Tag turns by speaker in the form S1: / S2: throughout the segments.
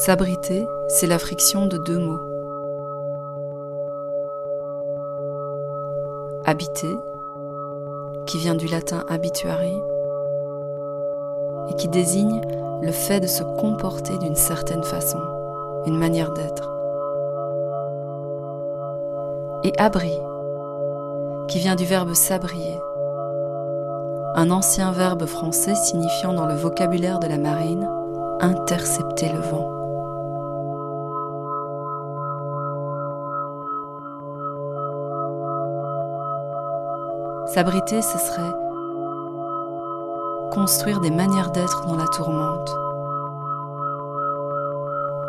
S1: S'abriter, c'est la friction de deux mots. Habiter, qui vient du latin habituari, et qui désigne le fait de se comporter d'une certaine façon, une manière d'être. Et abri, qui vient du verbe s'abrier, un ancien verbe français signifiant dans le vocabulaire de la marine intercepter le vent. S'abriter, ce serait construire des manières d'être dans la tourmente,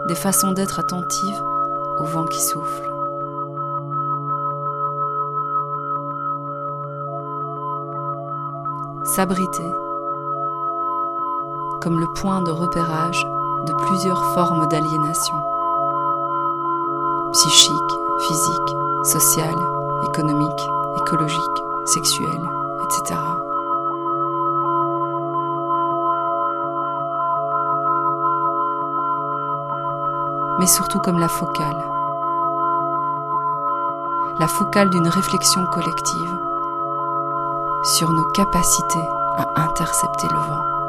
S1: des façons d'être attentives au vent qui souffle. S'abriter comme le point de repérage de plusieurs formes d'aliénation. Psychique, physique, sociale, économique, écologique, sexuelle, etc. mais surtout comme la focale. La focale d'une réflexion collective sur nos capacités à intercepter le vent.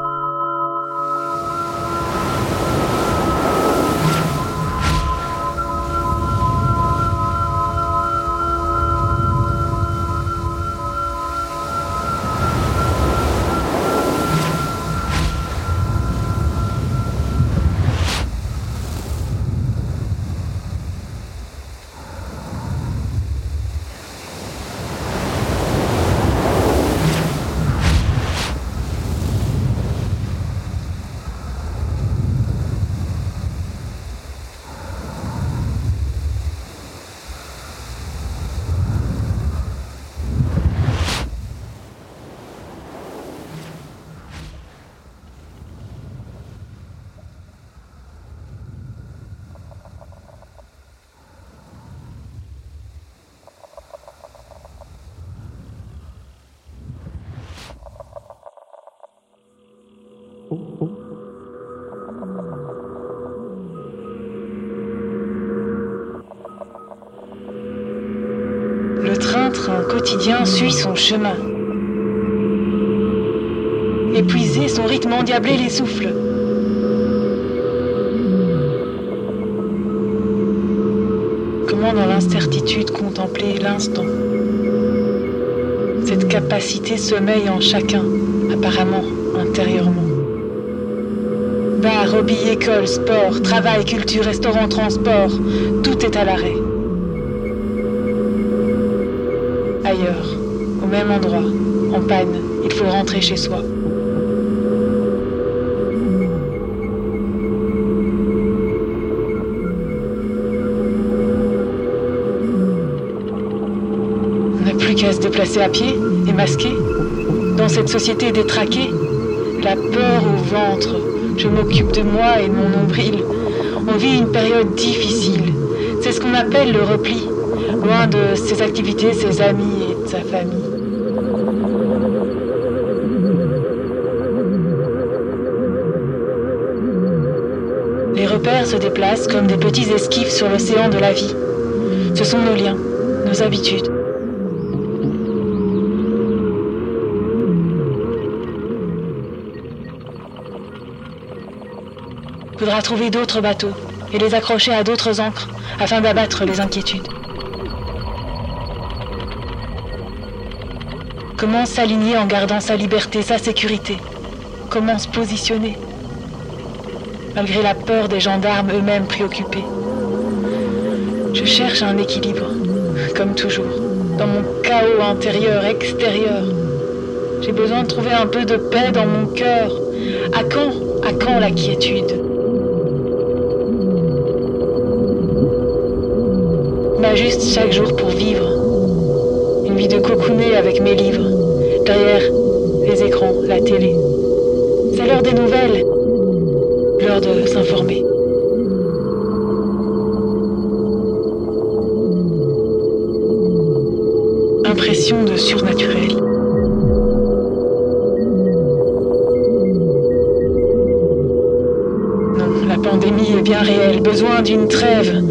S2: Quotidien suit son chemin. Épuisé, son rythme endiablé les souffle. Comment dans l'incertitude contempler l'instant? Cette capacité sommeille en chacun, apparemment, intérieurement. Bar, hobby, école, sport, travail, culture, restaurant, transport, tout est à l'arrêt. Même endroit, en panne, il faut rentrer chez soi. On n'a plus qu'à se déplacer à pied et masqué. Dans cette société détraquée, la peur au ventre, je m'occupe de moi et de mon nombril. On vit une période difficile. C'est ce qu'on appelle le repli, loin de ses activités, ses amis et de sa famille. Repères se déplacent comme des petits esquifs sur l'océan de la vie. Ce sont nos liens, nos habitudes. Faudra trouver d'autres bateaux et les accrocher à d'autres ancres afin d'abattre les inquiétudes. Comment s'aligner en gardant sa liberté, sa sécurité? Comment se positionner? Malgré la peur des gendarmes eux-mêmes préoccupés. Je cherche un équilibre, comme toujours, dans mon chaos intérieur-extérieur. J'ai besoin de trouver un peu de paix dans mon cœur. À quand À quand la quiétude? M'ajuste chaque jour pour vivre. Une vie de cocooner avec mes livres, derrière les écrans, la télé. C'est l'heure des nouvelles, l'heure de s'informer. Impression de surnaturel. Non, la pandémie est bien réelle, besoin d'une trêve.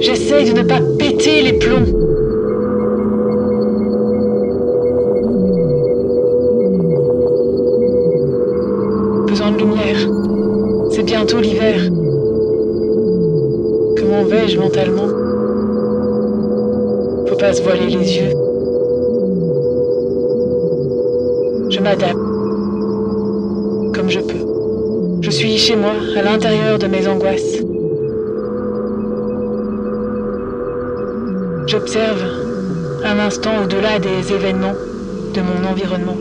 S2: J'essaye de ne pas péter les plombs. Besoin de lumière. C'est bientôt l'hiver. Comment vais-je mentalement? Faut pas se voiler les yeux. Je m'adapte comme je peux. Je suis chez moi, à l'intérieur de mes angoisses. J'observe un instant au-delà des événements de mon environnement.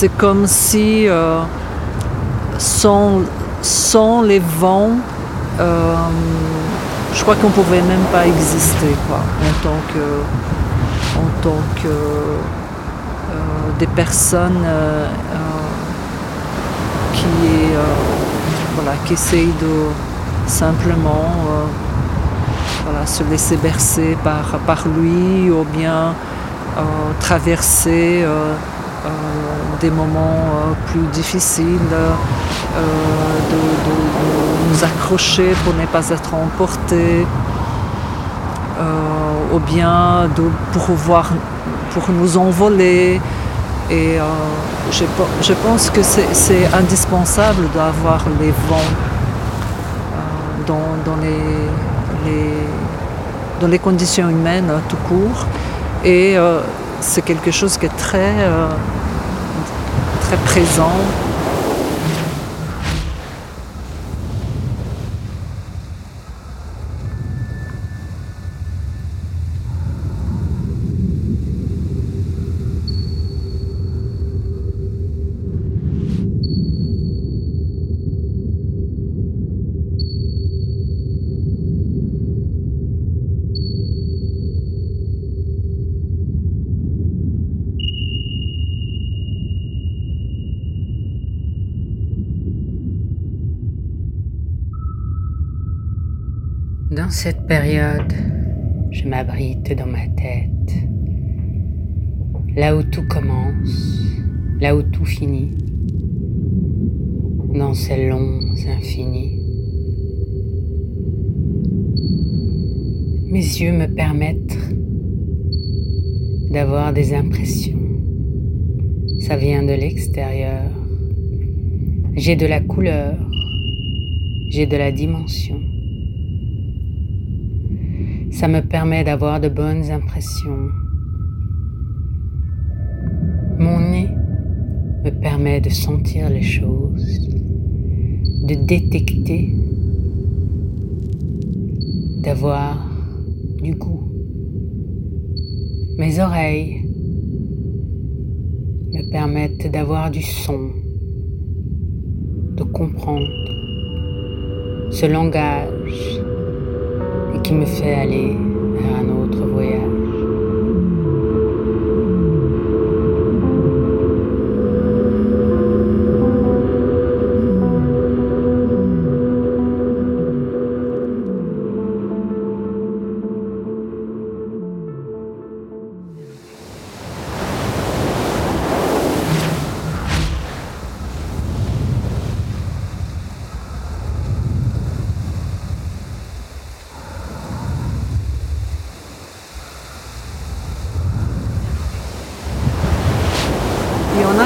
S3: C'est comme si euh, sans, sans, les vents, euh, je crois qu'on ne pouvait même pas exister quoi, en tant que, en tant que euh, des personnes qui, voilà, qui essayent de simplement voilà, se laisser bercer par, par lui ou bien traverser des moments euh, plus difficiles, euh, de, nous accrocher pour ne pas être emportés, ou bien de pouvoir pour nous envoler. Et je, pense que c'est indispensable d'avoir les vents dans, les, dans les conditions humaines tout court. Et c'est quelque chose qui est très, euh, très présent
S4: Dans cette période, je m'abrite dans ma tête, là où tout commence, là où tout finit, dans ces longs infinis. Mes yeux me permettent d'avoir des impressions. Ça vient de l'extérieur. J'ai de la couleur, j'ai de la dimension. Ça me permet d'avoir de bonnes impressions. Mon nez me permet de sentir les choses, de détecter, d'avoir du goût. Mes oreilles me permettent d'avoir du son, de comprendre ce langage qui me fait aller vers un autre voyage.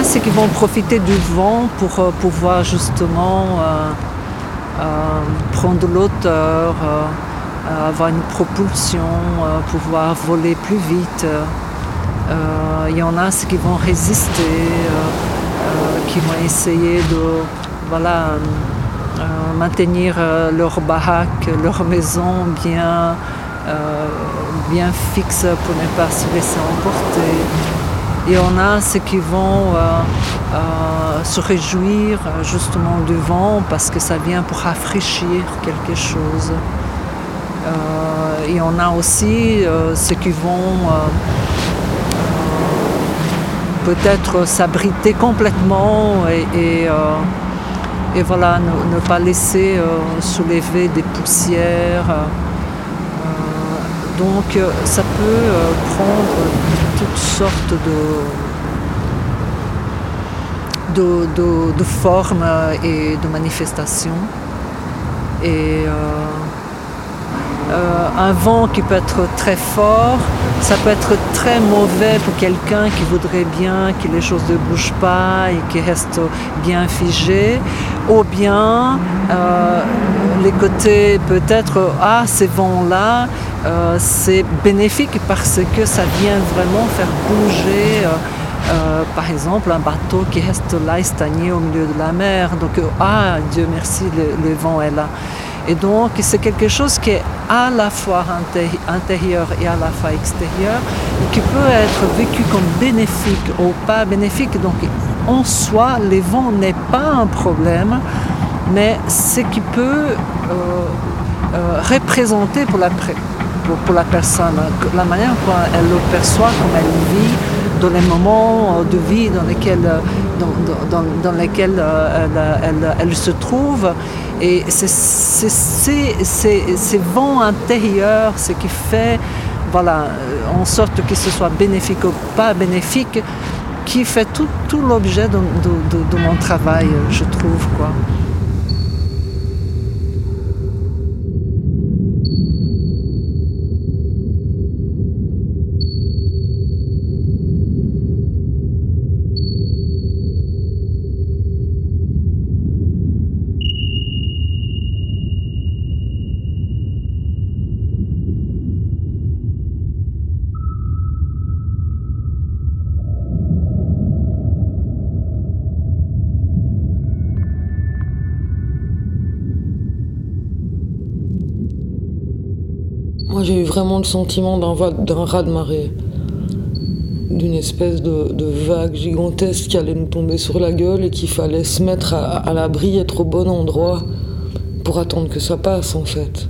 S3: C'est qu'ils vont profiter du vent pour euh, pouvoir justement euh, euh, prendre l'auteur, avoir une propulsion, pouvoir voler plus vite. Il y en a ceux qui vont résister, qui vont essayer de voilà, maintenir leur baraque, leur maison bien, bien fixe pour ne pas se laisser emporter. Et on a ceux qui vont se réjouir justement du vent parce que ça vient pour rafraîchir quelque chose. et on a aussi ceux qui vont peut-être s'abriter complètement et, et, voilà, ne, pas laisser soulever des poussières. Donc ça peut prendre toutes sortes de de, formes et de manifestations. Et euh, euh, un vent qui peut être très fort, ça peut être très mauvais pour quelqu'un qui voudrait bien que les choses ne bougent pas et qui restent bien figées. Ou bien euh, les côtés peut-être, ah, ces vents-là, c'est bénéfique parce que ça vient vraiment faire bouger euh, par exemple, un bateau qui reste là stagné au milieu de la mer. Donc, euh, ah, Dieu merci, le, vent est là. Et donc, c'est quelque chose qui est à la fois intérieur et à la fois extérieur, et qui peut être vécu comme bénéfique ou pas bénéfique. Donc, en soi, le vent n'est pas un problème, mais ce qui peut euh, représenter pour la, pour, la personne, la manière dont elle le perçoit, comme elle vit, dans les moments de vie dans lesquels, dans, lesquels euh, elle, se trouve. Et c'est ces vents intérieurs, ce qui fait, voilà, en sorte que ce soit bénéfique ou pas bénéfique, qui fait tout, tout l'objet de, de, mon travail, je trouve. Quoi.
S5: J'ai eu vraiment le sentiment d'un raz de marée, d'une espèce de, vague gigantesque qui allait nous tomber sur la gueule et qu'il fallait se mettre à, à l'abri, être au bon endroit pour attendre que ça passe en fait.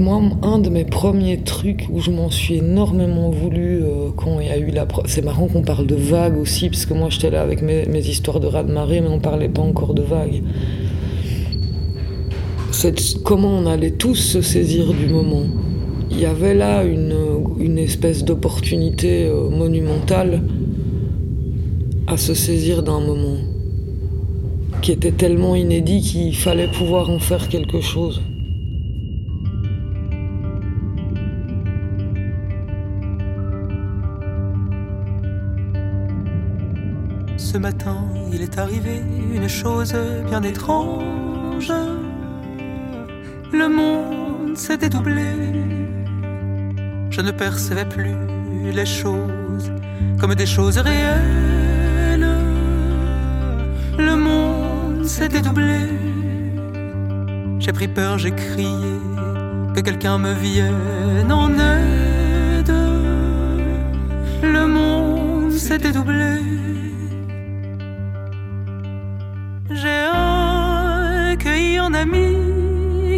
S5: Moi, un de mes premiers trucs où je m'en suis énormément voulu euh, quand il y a eu la. C'est marrant qu'on parle de vagues aussi, parce que moi j'étais là avec mes, histoires de raz de marée, mais on parlait pas encore de vagues. C'est comment on allait tous se saisir du moment. Il y avait là une, une espèce d'opportunité euh, monumentale à se saisir d'un moment qui était tellement inédit qu'il fallait pouvoir en faire quelque chose.
S6: Ce matin, il est arrivé une chose bien étrange. Le monde s'est dédoublé. Je ne percevais plus les choses comme des choses réelles. Le monde s'est dédoublé. J'ai pris peur, j'ai crié que quelqu'un me vienne en aide. Le monde s'est dédoublé.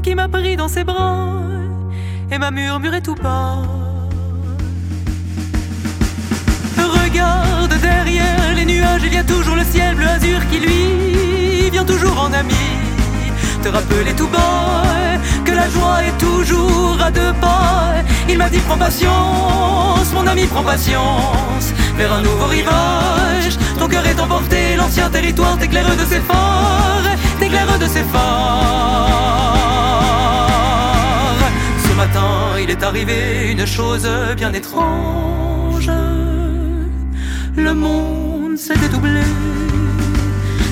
S6: Qui m'a pris dans ses bras et m'a murmuré tout bas. Regarde derrière les nuages, il y a toujours le ciel bleu azur qui lui vient toujours en ami. Te rappeler tout bas que la joie est toujours à deux pas. Il m'a dit prends patience, mon ami prends patience, vers un nouveau rivage. Ton cœur est emporté, l'ancien territoire t'éclaire de ses phares de ses phares. Ce matin, il est arrivé une chose bien étrange. Le monde s'est dédoublé.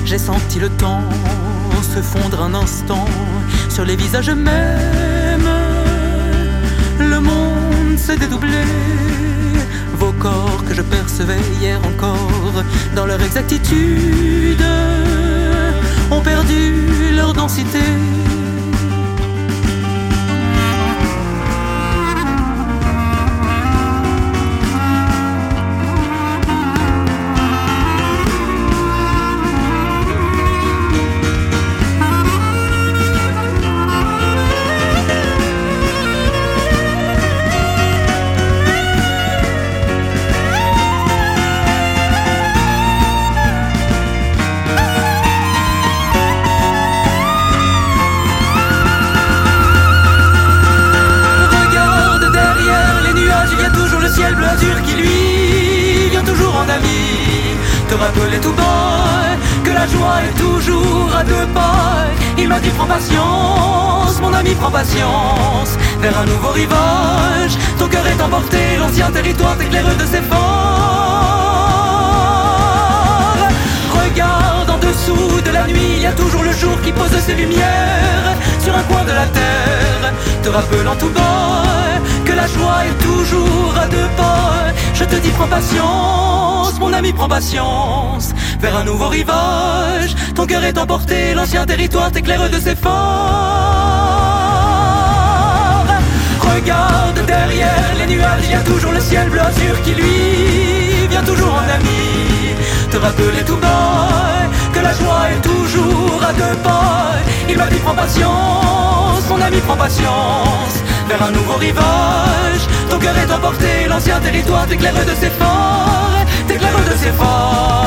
S6: J'ai senti le temps se fondre un instant sur les visages mêmes. Le monde s'est dédoublé. Vos corps que je percevais hier encore dans leur exactitude ont perdu leur densité. Que la joie est toujours à deux pas. Il m'a dit prends patience, mon ami prends patience, vers un nouveau rivage. Ton cœur est emporté, l'ancien territoire t'éclaire de ses phares. Regarde en dessous de la nuit, il y a toujours le jour qui pose ses lumières sur un coin de la terre, te rappelant tout bas que la joie est toujours à deux pas. Je te dis prends patience, mon ami prends patience, vers un nouveau rivage. Ton cœur est emporté, l'ancien territoire t'éclaire de ses phares. Regarde derrière les nuages, il y a toujours le ciel bleu azur qui lui vient toujours en ami. Rappeler tout bas que la joie est toujours à deux pas. Il m'a dit prends patience, mon ami prends patience vers un nouveau rivage. Ton cœur est emporté, l'ancien territoire t'éclaire de ses phares, t'éclaire de ses phares.